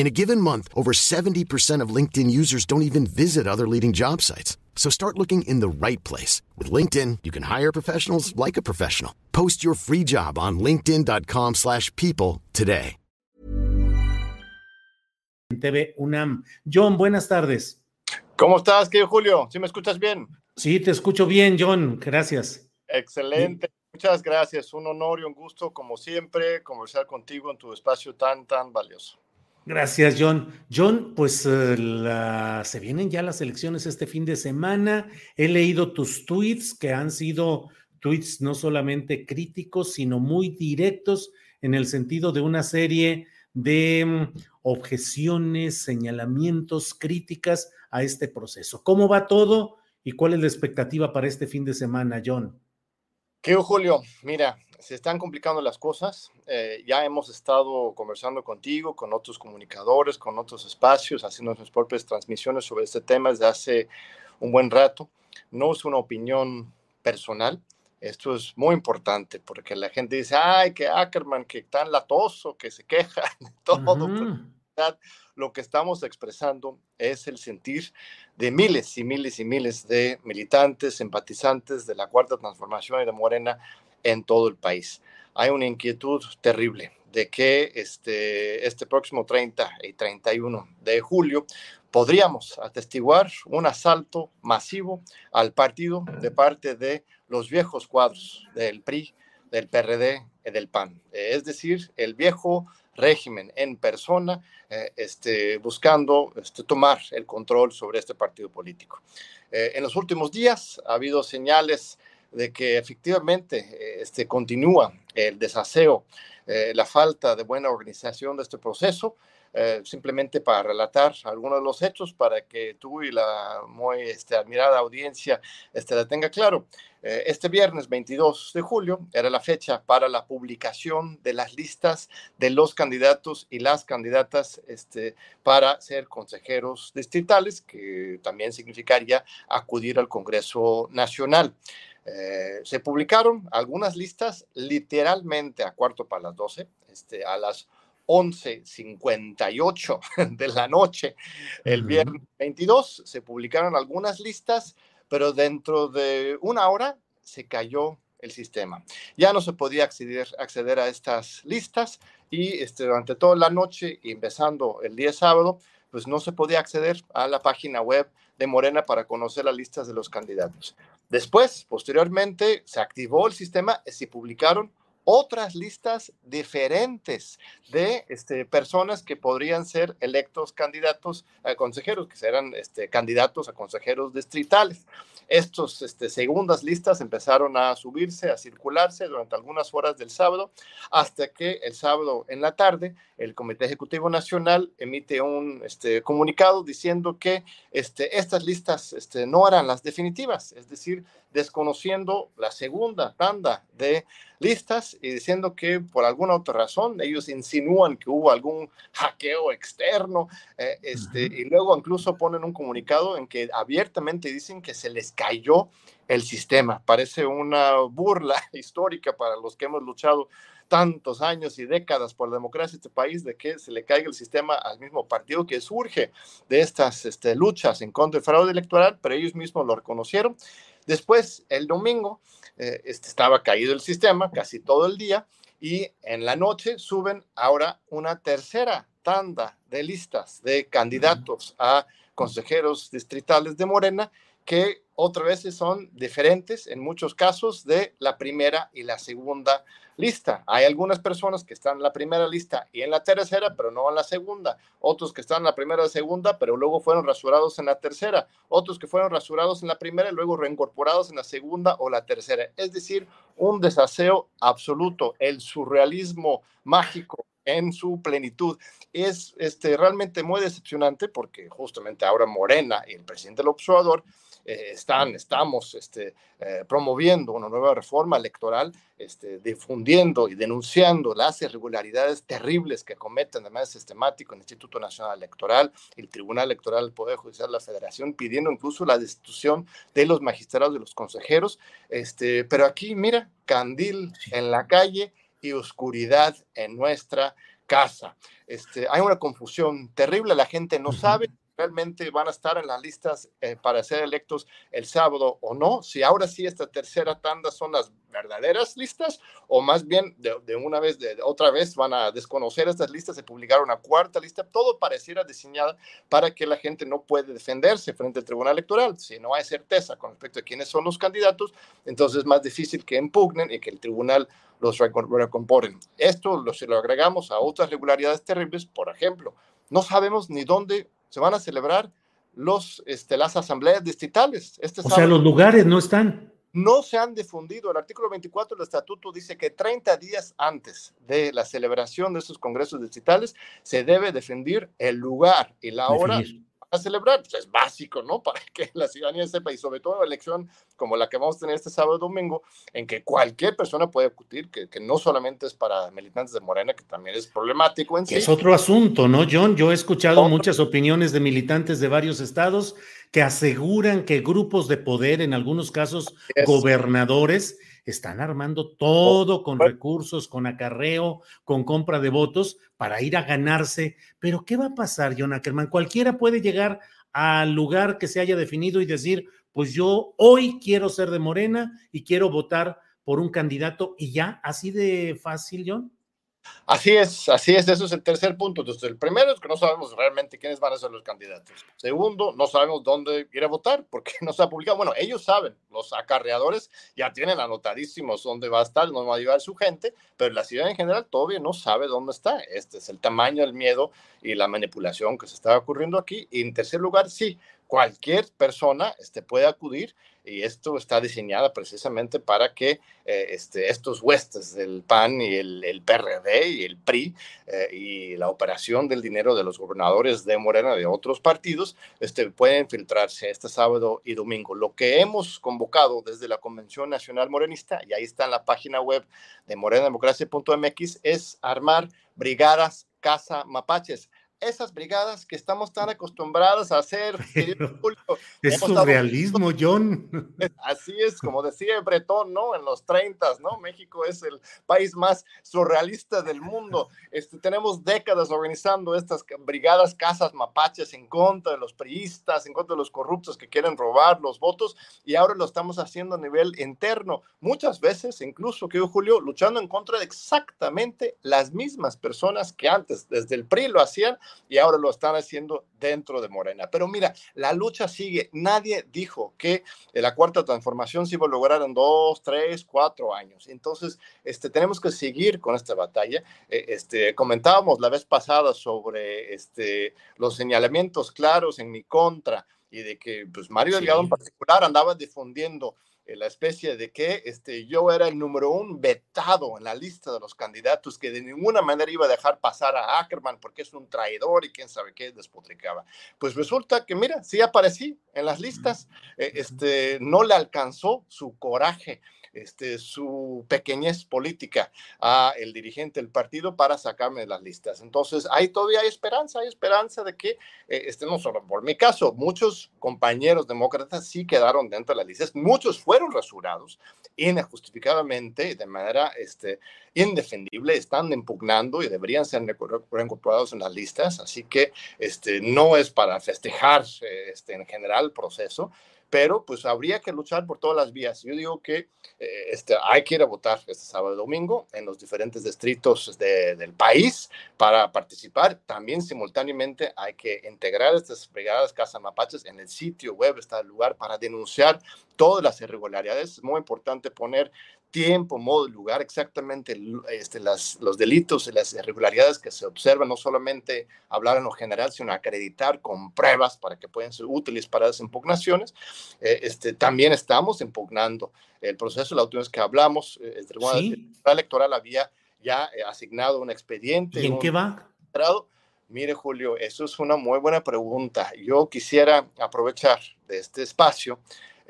In a given month, over 70% of LinkedIn users don't even visit other leading job sites. So start looking in the right place. With LinkedIn, you can hire professionals like a professional. Post your free job on linkedin.com slash people today. TV UNAM. John, buenas tardes. ¿Cómo estás, querido Julio? ¿Sí me escuchas bien? Sí, te escucho bien, John. Gracias. Excelente. Muchas gracias. Un honor y un gusto, como siempre, conversar contigo en tu espacio tan, tan valioso. Gracias, John. John, pues eh, se vienen ya las elecciones este fin de semana. He leído tus tweets que han sido tweets no solamente críticos, sino muy directos en el sentido de una serie de mm, objeciones, señalamientos, críticas a este proceso. ¿Cómo va todo y cuál es la expectativa para este fin de semana, John? ¿Qué, Julio? Mira, se están complicando las cosas. Eh, ya hemos estado conversando contigo, con otros comunicadores, con otros espacios, haciendo nuestras propias transmisiones sobre este tema desde hace un buen rato. No es una opinión personal. Esto es muy importante porque la gente dice, ay, que Ackerman, que tan latoso, que se queja de todo. Lo que estamos expresando es el sentir de miles y miles y miles de militantes, simpatizantes de la Cuarta Transformación y de Morena en todo el país. Hay una inquietud terrible de que este, este próximo 30 y 31 de julio podríamos atestiguar un asalto masivo al partido de parte de los viejos cuadros del PRI, del PRD y del PAN. Es decir, el viejo régimen en persona, eh, este, buscando este, tomar el control sobre este partido político. Eh, en los últimos días ha habido señales de que efectivamente eh, este, continúa el desaseo, eh, la falta de buena organización de este proceso, eh, simplemente para relatar algunos de los hechos para que tú y la muy este, admirada audiencia este, la tenga claro. este viernes 22 de julio era la fecha para la publicación de las listas de los candidatos y las candidatas este, para ser consejeros distritales, que también significaría acudir al Congreso Nacional. Eh, se publicaron algunas listas literalmente a cuarto para las 12, este, a las 11.58 de la noche, el viernes 22, se publicaron algunas listas, pero dentro de una hora se cayó el sistema. Ya no se podía acceder, acceder a estas listas y este, durante toda la noche y empezando el día sábado, pues no se podía acceder a la página web de Morena para conocer las listas de los candidatos. Después, posteriormente, se activó el sistema y se publicaron otras listas diferentes de este, personas que podrían ser electos candidatos a consejeros, que serán este, candidatos a consejeros distritales. Estas este, segundas listas empezaron a subirse, a circularse durante algunas horas del sábado, hasta que el sábado en la tarde el Comité Ejecutivo Nacional emite un este, comunicado diciendo que este, estas listas este, no eran las definitivas, es decir, desconociendo la segunda tanda de listas y diciendo que por alguna otra razón ellos insinúan que hubo algún hackeo externo eh, este, y luego incluso ponen un comunicado en que abiertamente dicen que se les cayó el sistema. Parece una burla histórica para los que hemos luchado tantos años y décadas por la democracia de este país, de que se le caiga el sistema al mismo partido que surge de estas este, luchas en contra del fraude electoral, pero ellos mismos lo reconocieron. Después, el domingo, eh, este, estaba caído el sistema casi todo el día y en la noche suben ahora una tercera tanda de listas de candidatos a consejeros distritales de Morena que otra vez son diferentes en muchos casos de la primera y la segunda lista. Hay algunas personas que están en la primera lista y en la tercera, pero no en la segunda. Otros que están en la primera y segunda, pero luego fueron rasurados en la tercera. Otros que fueron rasurados en la primera y luego reincorporados en la segunda o la tercera. Es decir, un desaseo absoluto, el surrealismo mágico en su plenitud. Es este, realmente muy decepcionante porque justamente ahora Morena el presidente del observador eh, están, estamos este, eh, promoviendo una nueva reforma electoral, este, difundiendo y denunciando las irregularidades terribles que cometen de manera sistemática el Instituto Nacional Electoral, el Tribunal Electoral, el Poder Judicial de la Federación, pidiendo incluso la destitución de los magistrados, de los consejeros. Este, pero aquí, mira, candil en la calle y oscuridad en nuestra casa. Este, hay una confusión terrible, la gente no sabe realmente van a estar en las listas eh, para ser electos el sábado o no, si ahora sí esta tercera tanda son las verdaderas listas o más bien de, una vez, de, otra vez van a desconocer estas listas y publicar una cuarta lista, todo pareciera diseñado para que la gente no puede defenderse frente al Tribunal Electoral. Si no hay certeza con respecto a quiénes son los candidatos, entonces es más difícil que impugnen y que el tribunal los recomponen. Esto lo, si lo agregamos a otras regularidades terribles, por ejemplo, no sabemos ni dónde se van a celebrar los, este, las asambleas distritales. Este o sea, los lugares no están. No se han difundido. El artículo 24 del estatuto dice que 30 días antes de la celebración de esos congresos distritales se debe defender el lugar y la hora a celebrar. Pues, es básico, ¿no? Para que la ciudadanía sepa, y sobre todo una elección como la que vamos a tener este sábado domingo, en que cualquier persona puede acudir, que, que no solamente es para militantes de Morena, que también es problemático en sí. Es otro asunto, ¿no, John? Yo he escuchado muchas opiniones de militantes de varios estados que aseguran que grupos de poder, en algunos casos gobernadores, están armando todo con recursos, con acarreo, con compra de votos para ir a ganarse. Pero ¿qué va a pasar, John Ackerman? Cualquiera puede llegar al lugar que se haya definido y decir, pues yo hoy quiero ser de Morena y quiero votar por un candidato y ya, así de fácil, John. Así es, así es, eso es el tercer punto. Entonces, el primero es que no sabemos realmente quiénes van a ser los candidatos. Segundo, no sabemos dónde ir a votar porque no se ha publicado. Bueno, ellos saben, los acarreadores ya tienen anotadísimos dónde va a estar, dónde va a llevar su gente, pero la ciudad en general todavía no sabe dónde está. Este es el tamaño, el miedo y la manipulación que se está ocurriendo aquí. Y en tercer lugar, sí, cualquier persona este, puede acudir y esto está diseñado precisamente para que eh, este, estos huestes del PAN y el, PRD y el PRI eh, y la operación del dinero de los gobernadores de Morena de otros partidos este, pueden filtrarse este sábado y domingo. Lo que hemos convocado desde la Convención Nacional Morenista, y ahí está en la página web de morenademocracia.mx, es armar brigadas Casa Mapaches esas brigadas que estamos tan acostumbrados a hacer. es surrealismo, John. Así es, como decía Bretón, ¿no? En los 30, ¿no? México es el país más surrealista del mundo. Este, tenemos décadas organizando estas brigadas casas mapaches en contra de los priistas, en contra de los corruptos que quieren robar los votos, y ahora lo estamos haciendo a nivel interno. Muchas veces, incluso, que Julio, luchando en contra de exactamente las mismas personas que antes, desde el PRI lo hacían y ahora lo están haciendo dentro de Morena. Pero mira, la lucha sigue. Nadie dijo que la cuarta transformación se iba a lograr en dos, tres, cuatro años. Entonces, este, tenemos que seguir con esta batalla. Eh, este, comentábamos la vez pasada sobre este, los señalamientos claros en mi contra y de que pues, Mario Delgado en particular andaba difundiendo la especie de que este, yo era el número un vetado en la lista de los candidatos que de ninguna manera iba a dejar pasar a Ackerman porque es un traidor y quién sabe qué despotricaba. Pues resulta que, mira, sí aparecí en las listas, eh, este, no le alcanzó su coraje este, su pequeñez política a el dirigente del partido para sacarme de las listas. Entonces, ahí todavía hay esperanza, hay esperanza de que, eh, este, no solo por mi caso, muchos compañeros demócratas sí quedaron dentro de las listas, muchos fueron rasurados injustificadamente, de manera este, indefendible, están impugnando y deberían ser reincorporados en las listas, así que este, no es para festejar este, en general el proceso, pero pues habría que luchar por todas las vías. Yo digo que eh, este, hay que ir a votar este sábado y domingo en los diferentes distritos del país para participar. También simultáneamente hay que integrar estas brigadas Casa Mapaches en el sitio web, está el lugar para denunciar todas las irregularidades. Es muy importante poner tiempo, modo lugar, exactamente este, las, los delitos y las irregularidades que se observan, no solamente hablar en lo general, sino acreditar con pruebas para que puedan ser útiles para las impugnaciones. Eh, este, también estamos impugnando el proceso, la última vez que hablamos, eh, el Tribunal Electoral había ya eh, asignado un expediente. ¿Y en qué va? Mire, Julio, eso es una muy buena pregunta. Yo quisiera aprovechar de este espacio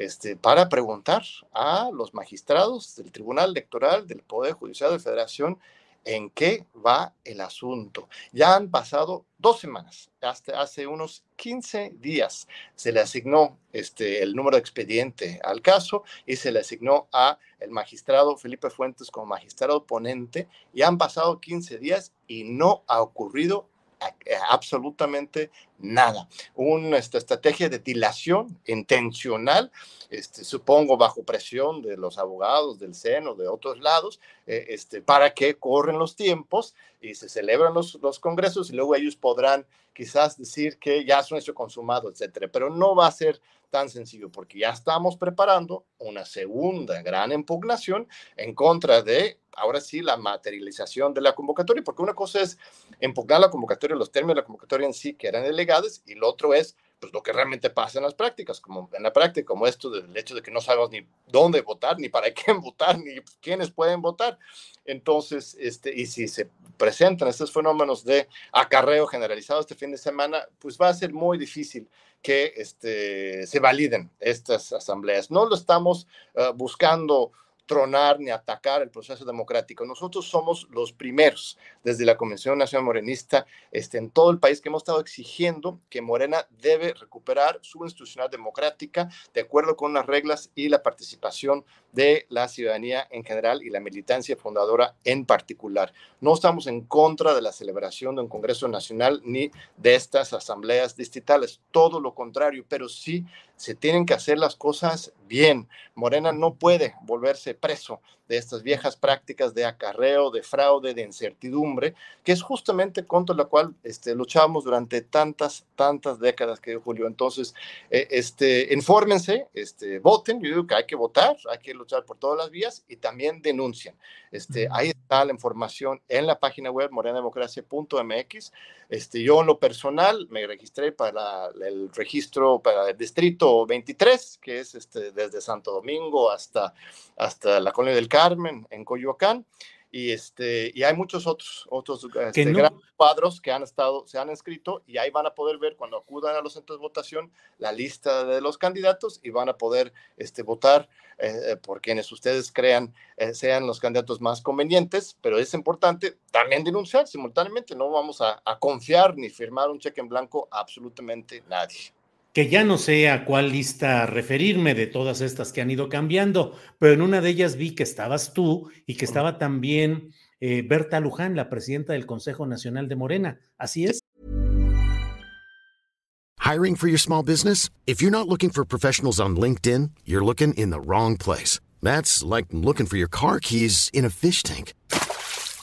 este, para preguntar a los magistrados del Tribunal Electoral, del Poder Judicial de Federación, en qué va el asunto. Ya han pasado dos semanas, hasta hace unos 15 días se le asignó este, el número de expediente al caso y se le asignó a el magistrado Felipe Fuentes como magistrado ponente y han pasado 15 días y no ha ocurrido absolutamente nada. Una esta, estrategia de dilación intencional, este, supongo bajo presión de los abogados del seno, de otros lados, eh, este, para que corren los tiempos y se celebran los, los congresos y luego ellos podrán quizás decir que ya es un hecho consumado, etcétera. Pero no va a ser tan sencillo, porque ya estamos preparando una segunda gran impugnación en contra de, ahora sí, la materialización de la convocatoria, porque una cosa es impugnar la convocatoria, los términos de la convocatoria en sí que eran ilegales, y lo otro es pues, lo que realmente pasa en las prácticas, como en la práctica, como esto del hecho de que no sabemos ni dónde votar, ni para quién votar, ni quiénes pueden votar. Entonces, este, y si se presentan estos fenómenos de acarreo generalizado este fin de semana, pues va a ser muy difícil que este, se validen estas asambleas. No lo estamos uh, buscando tronar ni atacar el proceso democrático. Nosotros somos los primeros desde la Convención Nacional Morenista este, en todo el país que hemos estado exigiendo que Morena debe recuperar su institucional democrática de acuerdo con las reglas y la participación de la ciudadanía en general y la militancia fundadora en particular. No estamos en contra de la celebración de un Congreso Nacional ni de estas asambleas distritales, todo lo contrario, pero sí se tienen que hacer las cosas bien. Morena no puede volverse preso de estas viejas prácticas de acarreo, de fraude, de incertidumbre, que es justamente contra la cual este, luchamos durante tantas, tantas décadas, que Julio. Entonces, eh, este, infórmense, este, voten, yo digo que hay que votar, hay que luchar por todas las vías y también denuncien. Este, ahí está la información en la página web morenademocracia.mx. Este, yo en lo personal me registré para el registro para el distrito 23, que es este, desde Santo Domingo hasta, hasta la colonia del Carmen en Coyoacán. Y este y hay muchos otros otros este, cuadros que han estado se han inscrito y ahí van a poder ver cuando acudan a los centros de votación la lista de los candidatos y van a poder este votar eh, por quienes ustedes crean eh, sean los candidatos más convenientes. Pero es importante también denunciar simultáneamente. No vamos a, a confiar ni firmar un cheque en blanco a absolutamente nadie que ya no sé a cuál lista referirme de todas estas que han ido cambiando, pero en una de ellas vi que estabas tú y que estaba también eh, Berta Luján, la presidenta del Consejo Nacional de Morena. Así es. Hiring for your small business? If you're not looking for professionals on LinkedIn, you're looking in the wrong place. That's like looking for your car keys in a fish tank.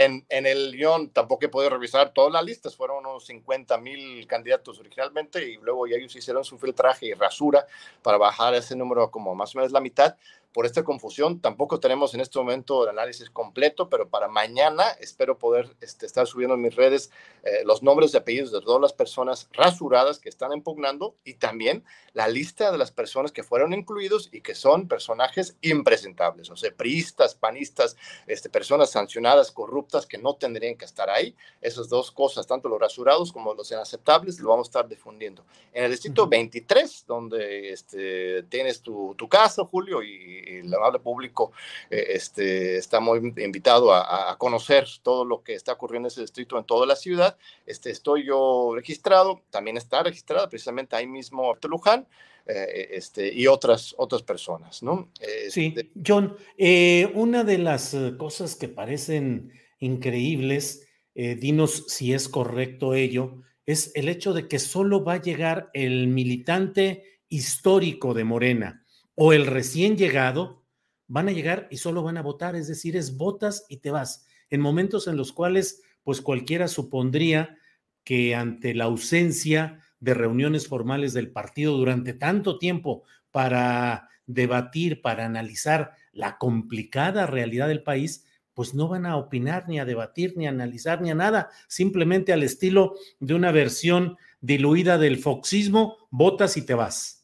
En, en, el guion tampoco he podido revisar todas las listas, fueron unos 50 mil candidatos originalmente y luego ellos hicieron su filtraje y rasura para bajar ese número como más o menos la mitad, por esta confusión. Tampoco tenemos en este momento el análisis completo, pero para mañana espero poder este, estar subiendo en mis redes eh, los nombres y apellidos de todas las personas rasuradas que están impugnando y también la lista de las personas que fueron incluidos y que son personajes impresentables, o sea, priistas, panistas, este, personas sancionadas, corruptas que no tendrían que estar ahí. Esas dos cosas, tanto los rasurados como los inaceptables, lo vamos a estar difundiendo. En el distrito 23, donde este, tienes tu, tu casa, Julio, y, el amable público eh, este, está muy invitado a, a, conocer todo lo que está ocurriendo en ese distrito en toda la ciudad. Este, estoy yo registrado, también está registrada precisamente ahí mismo Luján. Eh, este, y otras, otras personas, ¿no? Sí, este John, eh, una de las cosas que parecen increíbles, dinos si es correcto ello, es el hecho de que solo va a llegar el militante histórico de Morena o el recién llegado, van a llegar y solo van a votar, es decir, es votas y te vas, en momentos en los cuales pues cualquiera supondría que ante la ausencia de reuniones formales del partido durante tanto tiempo para debatir, para analizar la complicada realidad del país, pues no van a opinar, ni a debatir, ni a analizar, ni a nada, simplemente al estilo de una versión diluida del foxismo, votas y te vas.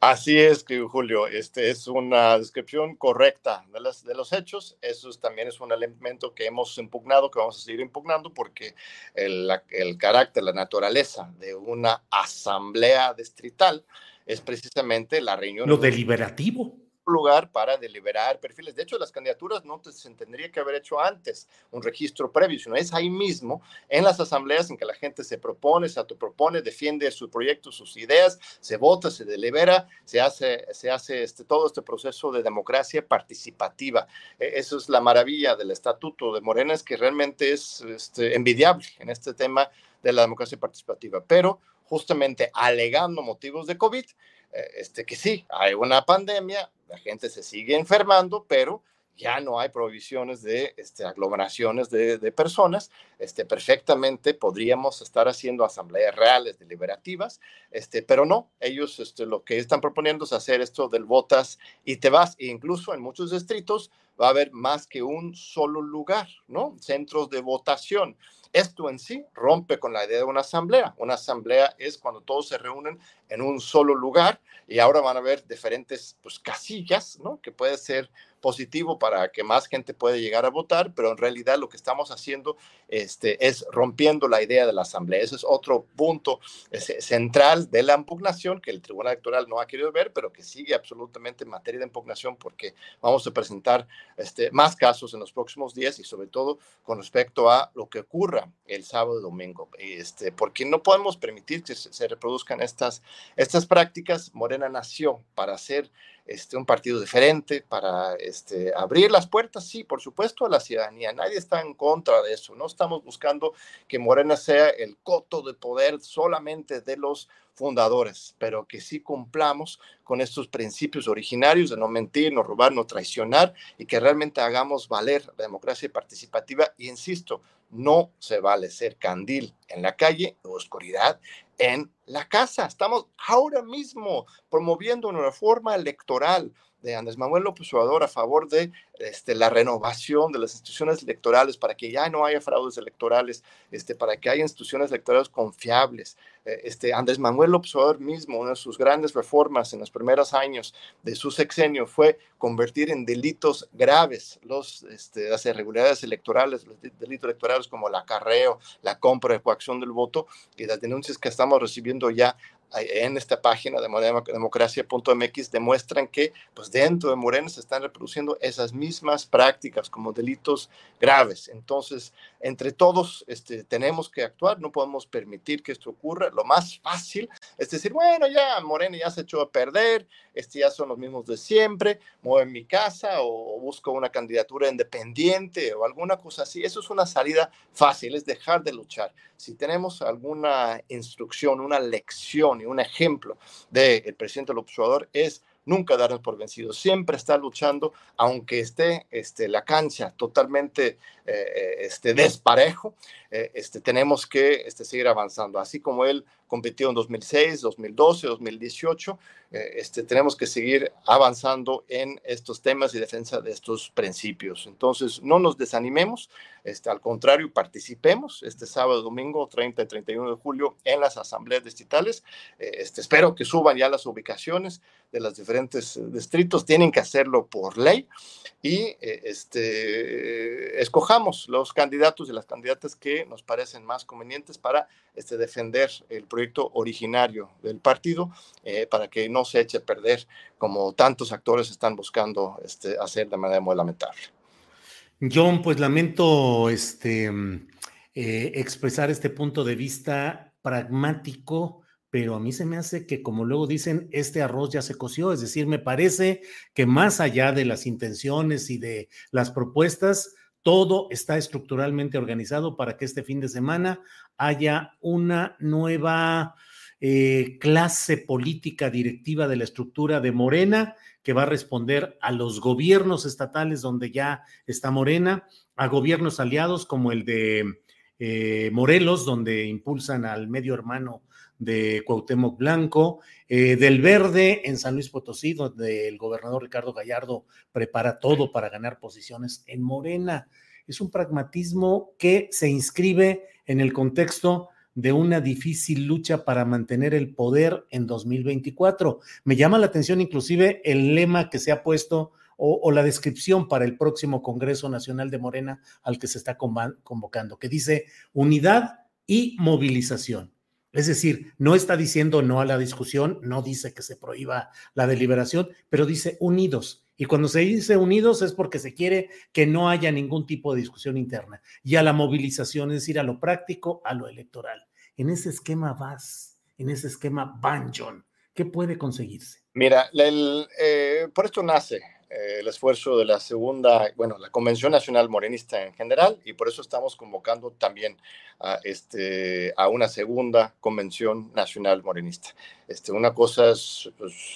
Así es, Julio, este es una descripción correcta de, las, de los hechos. Eso también es un elemento que hemos impugnado, que vamos a seguir impugnando, porque el, el carácter, la naturaleza de una asamblea distrital es precisamente la reunión. Lo deliberativo lugar para deliberar perfiles. De hecho, las candidaturas no se tendría que haber hecho antes un registro previo, sino es ahí mismo, en las asambleas en que la gente se propone, se autopropone, defiende su proyecto, sus ideas, se vota, se delibera, se hace, se hace este, todo este proceso de democracia participativa. E, eso es la maravilla del estatuto de Morena, es que realmente es este, envidiable en este tema de la democracia participativa, pero justamente alegando motivos de COVID, eh, este, que sí, hay una pandemia, la gente se sigue enfermando, pero ya no hay provisiones de este, aglomeraciones de, personas, este, perfectamente podríamos estar haciendo asambleas reales, deliberativas, este, pero no, ellos este, lo que están proponiendo es hacer esto del votas y te vas, e incluso en muchos distritos va a haber más que un solo lugar, ¿no? Centros de votación. Esto en sí rompe con la idea de una asamblea. Una asamblea es cuando todos se reúnen en un solo lugar y ahora van a haber diferentes pues, casillas, ¿no? Que puede ser positivo para que más gente pueda llegar a votar, pero en realidad lo que estamos haciendo este, es rompiendo la idea de la asamblea. Ese es otro punto central de la impugnación que el Tribunal Electoral no ha querido ver, pero que sigue absolutamente en materia de impugnación porque vamos a presentar este, más casos en los próximos días y sobre todo con respecto a lo que ocurra el sábado y domingo, este, porque no podemos permitir que se, reproduzcan estas estas prácticas, Morena nació para hacer este, un partido diferente, para este, abrir las puertas, sí, por supuesto, a la ciudadanía. Nadie está en contra de eso. No estamos buscando que Morena sea el coto de poder solamente de los fundadores, pero que sí cumplamos con estos principios originarios de no mentir, no robar, no traicionar y que realmente hagamos valer la democracia participativa. Y insisto, no se vale ser candil en la calle o oscuridad en la casa. Estamos ahora mismo promoviendo una reforma electoral de Andrés Manuel López Obrador a favor de este, la renovación de las instituciones electorales para que ya no haya fraudes electorales, este, para que haya instituciones electorales confiables. Eh, este, Andrés Manuel Obrador mismo, una de sus grandes reformas en los primeros años de su sexenio fue convertir en delitos graves los, este, las irregularidades electorales, los delitos electorales como el acarreo, la compra de coacción del voto y las denuncias que estamos recibiendo ya en esta página de democracia.mx demuestran que pues dentro de Morena se están reproduciendo esas mismas prácticas como delitos graves. Entonces, entre todos este, tenemos que actuar, no podemos permitir que esto ocurra. Lo más fácil es decir, bueno, ya Morena ya se echó a perder, este ya son los mismos de siempre, mueve mi casa o busco una candidatura independiente o alguna cosa así. Eso es una salida fácil, es dejar de luchar. Si tenemos alguna instrucción, una lección, y un ejemplo del presidente López Obrador es nunca darnos por vencidos, siempre estar luchando, aunque esté este, la cancha totalmente eh, este, desparejo, eh, este, tenemos que este, seguir avanzando. Así como él competido en 2006, 2012, 2018. este, tenemos que seguir avanzando en estos temas y defensa de estos principios. Entonces, no nos desanimemos, este, al contrario, participemos este sábado, domingo 30 y 31 de julio en las asambleas distritales. este, espero que suban ya las ubicaciones de los diferentes distritos, tienen que hacerlo por ley y este, escojamos los candidatos y las candidatas que nos parecen más convenientes para este, defender el proyecto originario del partido, eh, para que no se eche a perder como tantos actores están buscando este, hacer de manera muy lamentable. John, pues lamento este, eh, expresar este punto de vista pragmático pero a mí se me hace que, como luego dicen, este arroz ya se coció, es decir, me parece que más allá de las intenciones y de las propuestas, todo está estructuralmente organizado para que este fin de semana haya una nueva eh, clase política directiva de la estructura de Morena que va a responder a los gobiernos estatales donde ya está Morena, a gobiernos aliados como el de eh, Morelos, donde impulsan al medio hermano de Cuauhtémoc Blanco, eh, del Verde en San Luis Potosí, donde el gobernador Ricardo Gallardo prepara todo para ganar posiciones en Morena. Es un pragmatismo que se inscribe en el contexto de una difícil lucha para mantener el poder en 2024. Me llama la atención inclusive el lema que se ha puesto o, o, la descripción para el próximo Congreso Nacional de Morena al que se está convocando, que dice unidad y movilización. Es decir, no está diciendo no a la discusión, no dice que se prohíba la deliberación, pero dice unidos. Y cuando se dice unidos es porque se quiere que no haya ningún tipo de discusión interna. Y a la movilización, es decir, a lo práctico, a lo electoral. En ese esquema vas, en ese esquema van, John. ¿Qué puede conseguirse? Mira, eh, por esto nace eh, el esfuerzo de la segunda, bueno, la Convención Nacional Morenista en general, y por eso estamos convocando también a, este, a una segunda Convención Nacional Morenista. Este, una cosa es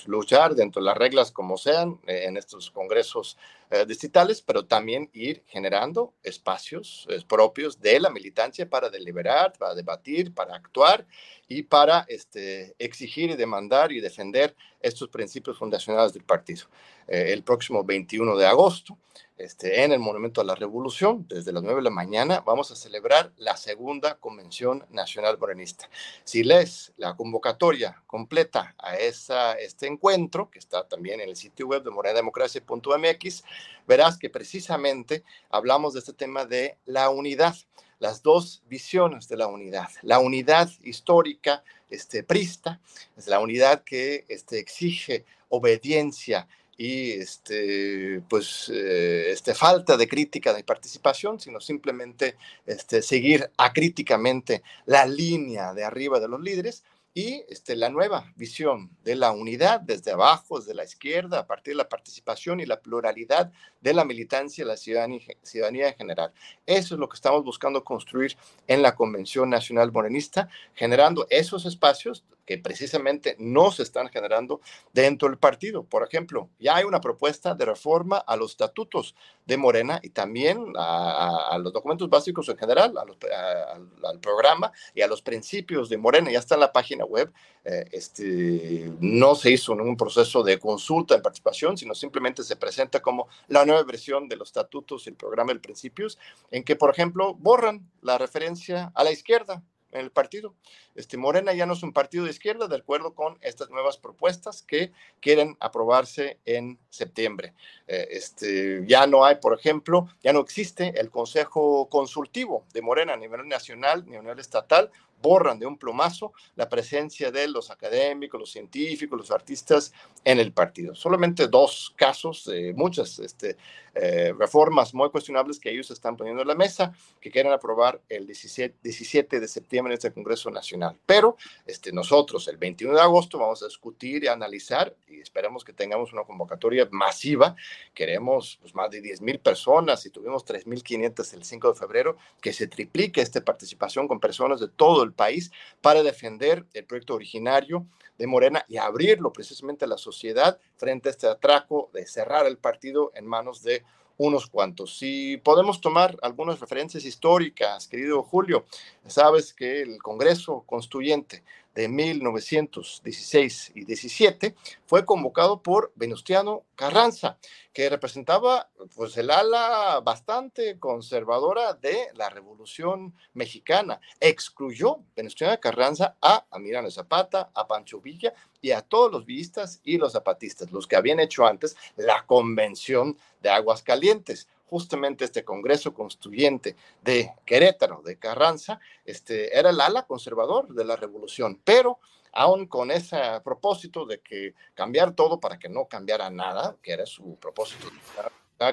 luchar dentro de las reglas como sean eh, en estos congresos eh, distritales, pero también ir generando espacios eh, propios de la militancia para deliberar, para debatir, para actuar y para este, exigir y demandar y defender estos principios fundacionales del partido. el próximo 21 de agosto este, en el Monumento a la Revolución, desde las 9 de la mañana, vamos a celebrar la segunda Convención Nacional Morenista. Si lees la convocatoria completa a esa, este encuentro, que está también en el sitio web de morenademocracia.mx, verás que precisamente hablamos de este tema de la unidad las dos visiones de la unidad. La unidad histórica, este, prista, es la unidad que este, exige obediencia y este, pues, eh, este, falta de crítica de participación, sino simplemente este, seguir acríticamente la línea de arriba de los líderes y este, la nueva visión de la unidad desde abajo, desde la izquierda, a partir de la participación y la pluralidad de la militancia y la ciudadanía, ciudadanía en general. Eso es lo que estamos buscando construir en la Convención Nacional Morenista, generando esos espacios que precisamente no se están generando dentro del partido. Por ejemplo, ya hay una propuesta de reforma a los estatutos de Morena y también a, los documentos básicos en general, al programa y a los principios de Morena. Ya está en la página web. Eh, este, no se hizo un proceso de consulta en participación, sino simplemente se presenta como la nueva versión de los estatutos y el programa de principios, en que, por ejemplo, borran la referencia a la izquierda en el partido. Este, Morena ya no es un partido de izquierda, de acuerdo con estas nuevas propuestas que quieren aprobarse en septiembre. Eh, este, ya no hay, por ejemplo, ya no existe el Consejo Consultivo de Morena a nivel nacional ni a nivel estatal, borran de un plumazo la presencia de los académicos, los científicos, los artistas en el partido. Solamente dos casos, de muchas este, eh, reformas muy cuestionables que ellos están poniendo en la mesa, que quieren aprobar el 17, 17 de septiembre en este Congreso Nacional. Pero este, nosotros el 21 de agosto vamos a discutir y analizar y esperamos que tengamos una convocatoria masiva. Queremos pues, más de 10 mil personas y tuvimos 3.500 el 5 de febrero, que se triplique esta participación con personas de todo el país para defender el proyecto originario de Morena y abrirlo precisamente a la sociedad frente a este atraco de cerrar el partido en manos de unos cuantos. Si podemos tomar algunas referencias históricas, querido Julio, sabes que el Congreso Constituyente de 1916 y 17 fue convocado por Venustiano Carranza, que representaba pues el ala bastante conservadora de la Revolución Mexicana. Excluyó Venustiano Carranza a Amirano Zapata, a Pancho Villa y a todos los villistas y los zapatistas, los que habían hecho antes la Convención de Aguas Calientes justamente este Congreso Constituyente de Querétaro, de Carranza, este, era el ala conservador de la revolución, pero aún con ese propósito de que cambiar todo para que no cambiara nada, que era su propósito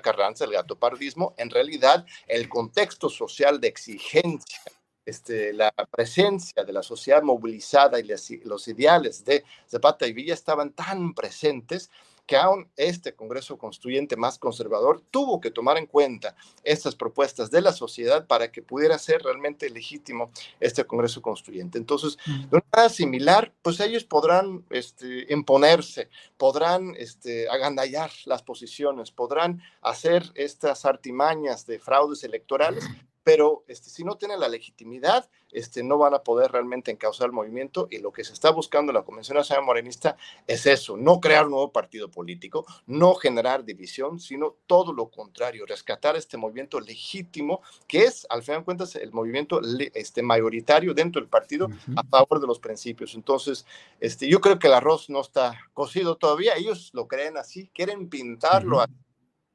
Carranza, el gatopardismo, en realidad el contexto social de exigencia este, la presencia de la sociedad movilizada y los ideales de Zapata y Villa estaban tan presentes que aún este Congreso Constituyente más conservador tuvo que tomar en cuenta estas propuestas de la sociedad para que pudiera ser realmente legítimo este Congreso Constituyente. Entonces, de una manera similar, pues ellos podrán este, imponerse, podrán este, agandallar las posiciones, podrán hacer estas artimañas de fraudes electorales, pero este, si no tienen la legitimidad, este, no van a poder realmente encauzar el movimiento y lo que se está buscando en la Convención Nacional Morenista es eso, no crear un nuevo partido político, no generar división, sino todo lo contrario, rescatar este movimiento legítimo que es, al final de cuentas, el movimiento este, mayoritario dentro del partido a favor de los principios. Entonces, este, yo creo que el arroz no está cocido todavía, ellos lo creen así, quieren pintarlo así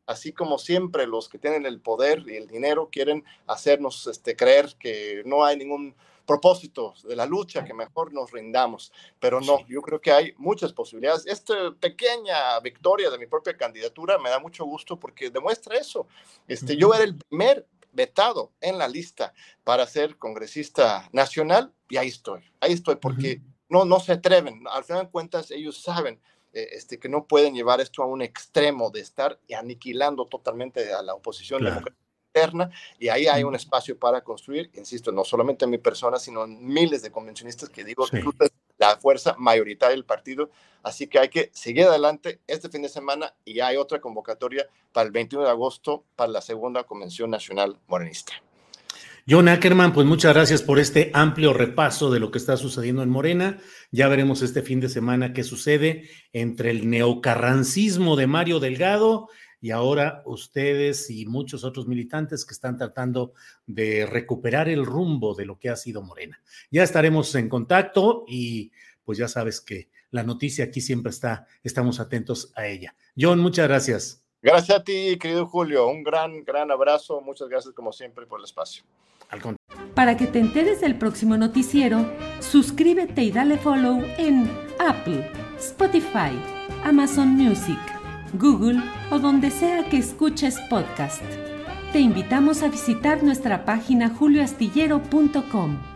así como siempre los que tienen el poder y el dinero quieren hacernos este, creer que no hay ningún propósito de la lucha, que mejor nos rindamos. Pero no, yo creo que hay muchas posibilidades. Esta pequeña victoria de mi propia candidatura me da mucho gusto porque demuestra eso. Este, yo era el primer vetado en la lista para ser congresista nacional y ahí estoy, ahí estoy porque no, no se atreven. Al final de cuentas, ellos saben eh, este, que no pueden llevar esto a un extremo de estar aniquilando totalmente a la oposición interna y ahí hay un espacio para construir, insisto, no solamente en mi persona, sino en miles de convencionistas que digo, que la fuerza mayoritaria del partido, así que hay que seguir adelante este fin de semana y hay otra convocatoria para el 21 de agosto para la segunda convención nacional morenista. John Ackerman, pues muchas gracias por este amplio repaso de lo que está sucediendo en Morena. Ya veremos este fin de semana qué sucede entre el neocarrancismo de Mario Delgado y ahora ustedes y muchos otros militantes que están tratando de recuperar el rumbo de lo que ha sido Morena. Ya estaremos en contacto y pues ya sabes que la noticia aquí siempre está, estamos atentos a ella. John, muchas gracias. Gracias a ti, querido Julio. Un gran, gran abrazo. Muchas gracias como siempre por el espacio. Para que te enteres del próximo noticiero, suscríbete y dale follow en Apple, Spotify, Amazon Music, Google o donde sea que escuches podcast. Te invitamos a visitar nuestra página julioastillero.com.